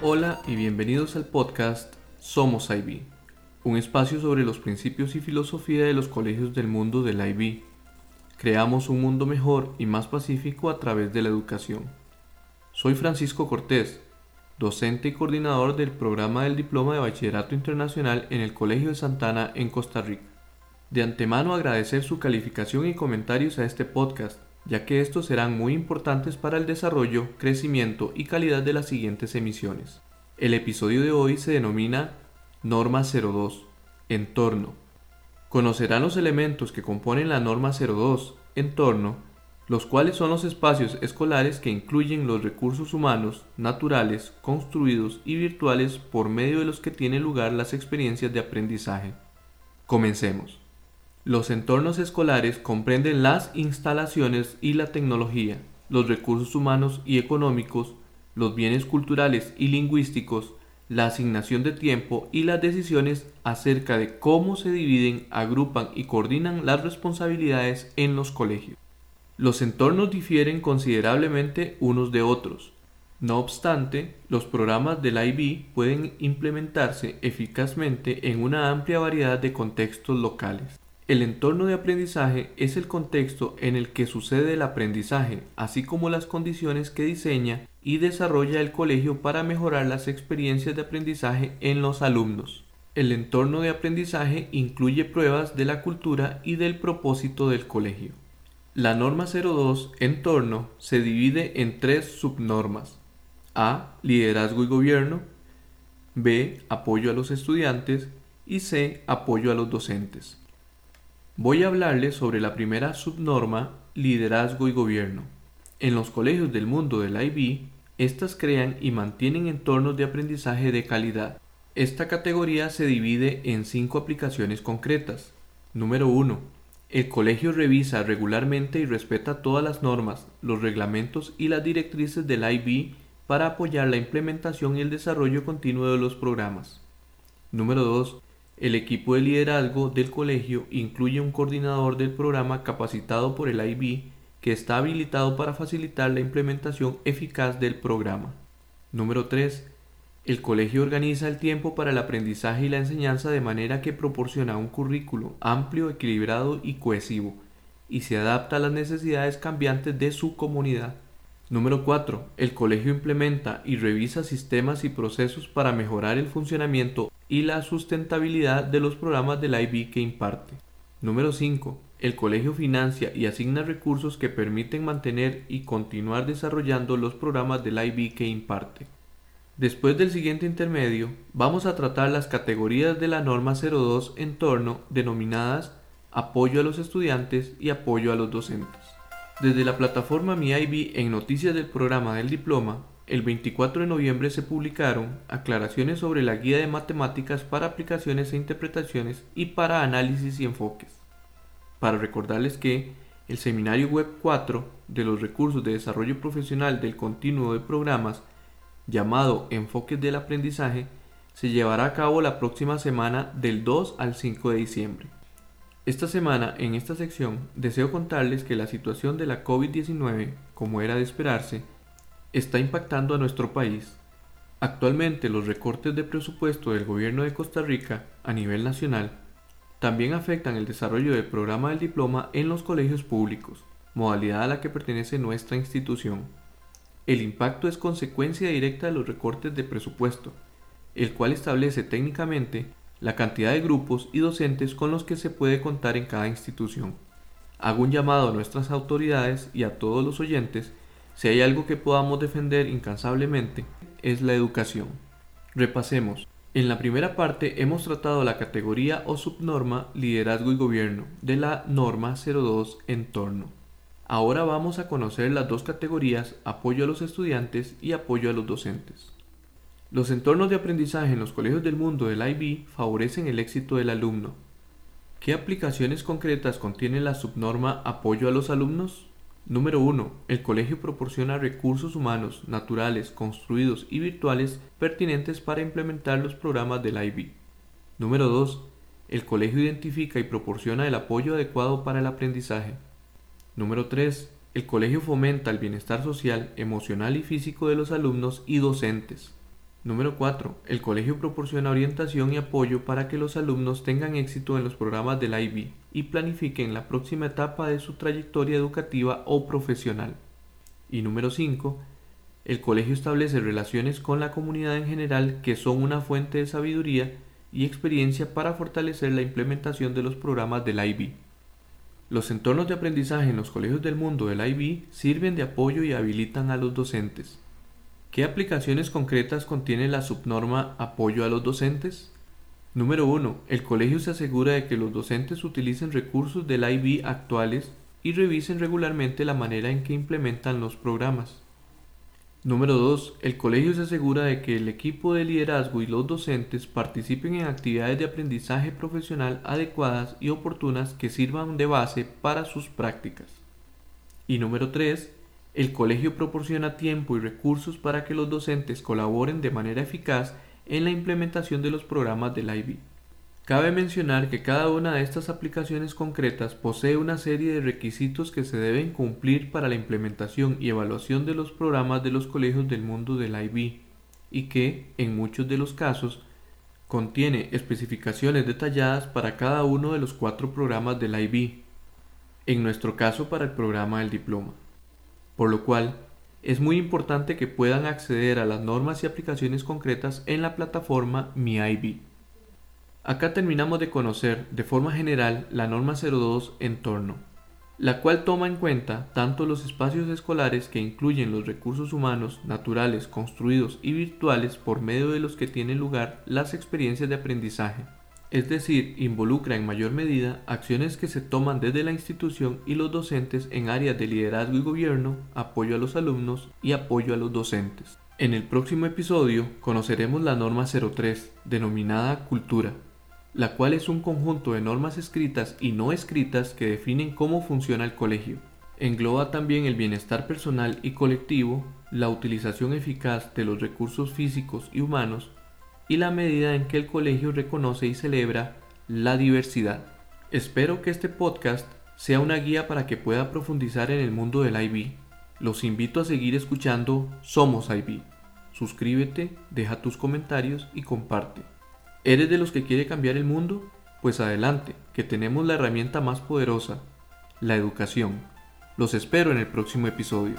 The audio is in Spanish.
Hola y bienvenidos al podcast Somos IB, un espacio sobre los principios y filosofía de los colegios del mundo del IB. Creamos un mundo mejor y más pacífico a través de la educación. Soy Francisco Cortés, docente y coordinador del programa del Diploma de Bachillerato Internacional en el Colegio de Santana en Costa Rica. De antemano agradecer su calificación y comentarios a este podcast, ya que estos serán muy importantes para el desarrollo, crecimiento y calidad de las siguientes emisiones. El episodio de hoy se denomina Norma 02, Entorno. Conocerán los elementos que componen la norma 02, Entorno, los cuales son los espacios escolares que incluyen los recursos humanos, naturales, construidos y virtuales por medio de los que tienen lugar las experiencias de aprendizaje. Comencemos. Los entornos escolares comprenden las instalaciones y la tecnología, los recursos humanos y económicos, los bienes culturales y lingüísticos, la asignación de tiempo y las decisiones acerca de cómo se dividen, agrupan y coordinan las responsabilidades en los colegios. Los entornos difieren considerablemente unos de otros. No obstante, los programas del IB pueden implementarse eficazmente en una amplia variedad de contextos locales. El entorno de aprendizaje es el contexto en el que sucede el aprendizaje, así como las condiciones que diseña y desarrolla el colegio para mejorar las experiencias de aprendizaje en los alumnos. El entorno de aprendizaje incluye pruebas de la cultura y del propósito del colegio. La norma 02 Entorno se divide en tres subnormas. A. Liderazgo y gobierno. B. Apoyo a los estudiantes. Y C. Apoyo a los docentes. Voy a hablarles sobre la primera subnorma, liderazgo y gobierno. En los colegios del mundo del IB, estas crean y mantienen entornos de aprendizaje de calidad. Esta categoría se divide en cinco aplicaciones concretas. Número 1 el colegio revisa regularmente y respeta todas las normas, los reglamentos y las directrices del IB para apoyar la implementación y el desarrollo continuo de los programas. Número 2. El equipo de liderazgo del colegio incluye un coordinador del programa capacitado por el IB que está habilitado para facilitar la implementación eficaz del programa. Número 3. El colegio organiza el tiempo para el aprendizaje y la enseñanza de manera que proporciona un currículo amplio, equilibrado y cohesivo, y se adapta a las necesidades cambiantes de su comunidad. Número 4. El colegio implementa y revisa sistemas y procesos para mejorar el funcionamiento y la sustentabilidad de los programas del IB que imparte. Número 5. El colegio financia y asigna recursos que permiten mantener y continuar desarrollando los programas del IB que imparte. Después del siguiente intermedio, vamos a tratar las categorías de la norma 02 entorno denominadas apoyo a los estudiantes y apoyo a los docentes. Desde la plataforma MiIB en noticias del programa del diploma, el 24 de noviembre se publicaron aclaraciones sobre la guía de matemáticas para aplicaciones e interpretaciones y para análisis y enfoques. Para recordarles que el seminario web 4 de los recursos de desarrollo profesional del continuo de programas llamado Enfoques del Aprendizaje, se llevará a cabo la próxima semana del 2 al 5 de diciembre. Esta semana, en esta sección, deseo contarles que la situación de la COVID-19, como era de esperarse, está impactando a nuestro país. Actualmente los recortes de presupuesto del gobierno de Costa Rica a nivel nacional también afectan el desarrollo del programa del diploma en los colegios públicos, modalidad a la que pertenece nuestra institución. El impacto es consecuencia directa de los recortes de presupuesto, el cual establece técnicamente la cantidad de grupos y docentes con los que se puede contar en cada institución. Hago un llamado a nuestras autoridades y a todos los oyentes, si hay algo que podamos defender incansablemente, es la educación. Repasemos. En la primera parte hemos tratado la categoría o subnorma liderazgo y gobierno de la norma 02 entorno. Ahora vamos a conocer las dos categorías apoyo a los estudiantes y apoyo a los docentes. Los entornos de aprendizaje en los colegios del mundo del IB favorecen el éxito del alumno. ¿Qué aplicaciones concretas contiene la subnorma apoyo a los alumnos? Número 1. El colegio proporciona recursos humanos, naturales, construidos y virtuales pertinentes para implementar los programas del IB. Número 2. El colegio identifica y proporciona el apoyo adecuado para el aprendizaje. Número 3. El colegio fomenta el bienestar social, emocional y físico de los alumnos y docentes. Número 4. El colegio proporciona orientación y apoyo para que los alumnos tengan éxito en los programas del IB y planifiquen la próxima etapa de su trayectoria educativa o profesional. Y número 5. El colegio establece relaciones con la comunidad en general que son una fuente de sabiduría y experiencia para fortalecer la implementación de los programas del IB. Los entornos de aprendizaje en los colegios del mundo del IB sirven de apoyo y habilitan a los docentes. ¿Qué aplicaciones concretas contiene la subnorma Apoyo a los docentes? Número 1. El colegio se asegura de que los docentes utilicen recursos del IB actuales y revisen regularmente la manera en que implementan los programas. Número 2. El colegio se asegura de que el equipo de liderazgo y los docentes participen en actividades de aprendizaje profesional adecuadas y oportunas que sirvan de base para sus prácticas. Y número 3 el colegio proporciona tiempo y recursos para que los docentes colaboren de manera eficaz en la implementación de los programas del IB. Cabe mencionar que cada una de estas aplicaciones concretas posee una serie de requisitos que se deben cumplir para la implementación y evaluación de los programas de los colegios del mundo del IB y que, en muchos de los casos, contiene especificaciones detalladas para cada uno de los cuatro programas del IB, en nuestro caso para el programa del diploma por lo cual es muy importante que puedan acceder a las normas y aplicaciones concretas en la plataforma MiIB. Acá terminamos de conocer de forma general la norma 02 Entorno, la cual toma en cuenta tanto los espacios escolares que incluyen los recursos humanos, naturales, construidos y virtuales por medio de los que tienen lugar las experiencias de aprendizaje, es decir, involucra en mayor medida acciones que se toman desde la institución y los docentes en áreas de liderazgo y gobierno, apoyo a los alumnos y apoyo a los docentes. En el próximo episodio conoceremos la norma 03, denominada Cultura, la cual es un conjunto de normas escritas y no escritas que definen cómo funciona el colegio. Engloba también el bienestar personal y colectivo, la utilización eficaz de los recursos físicos y humanos, y la medida en que el colegio reconoce y celebra la diversidad. Espero que este podcast sea una guía para que pueda profundizar en el mundo del IB. Los invito a seguir escuchando Somos IB. Suscríbete, deja tus comentarios y comparte. ¿Eres de los que quiere cambiar el mundo? Pues adelante, que tenemos la herramienta más poderosa, la educación. Los espero en el próximo episodio.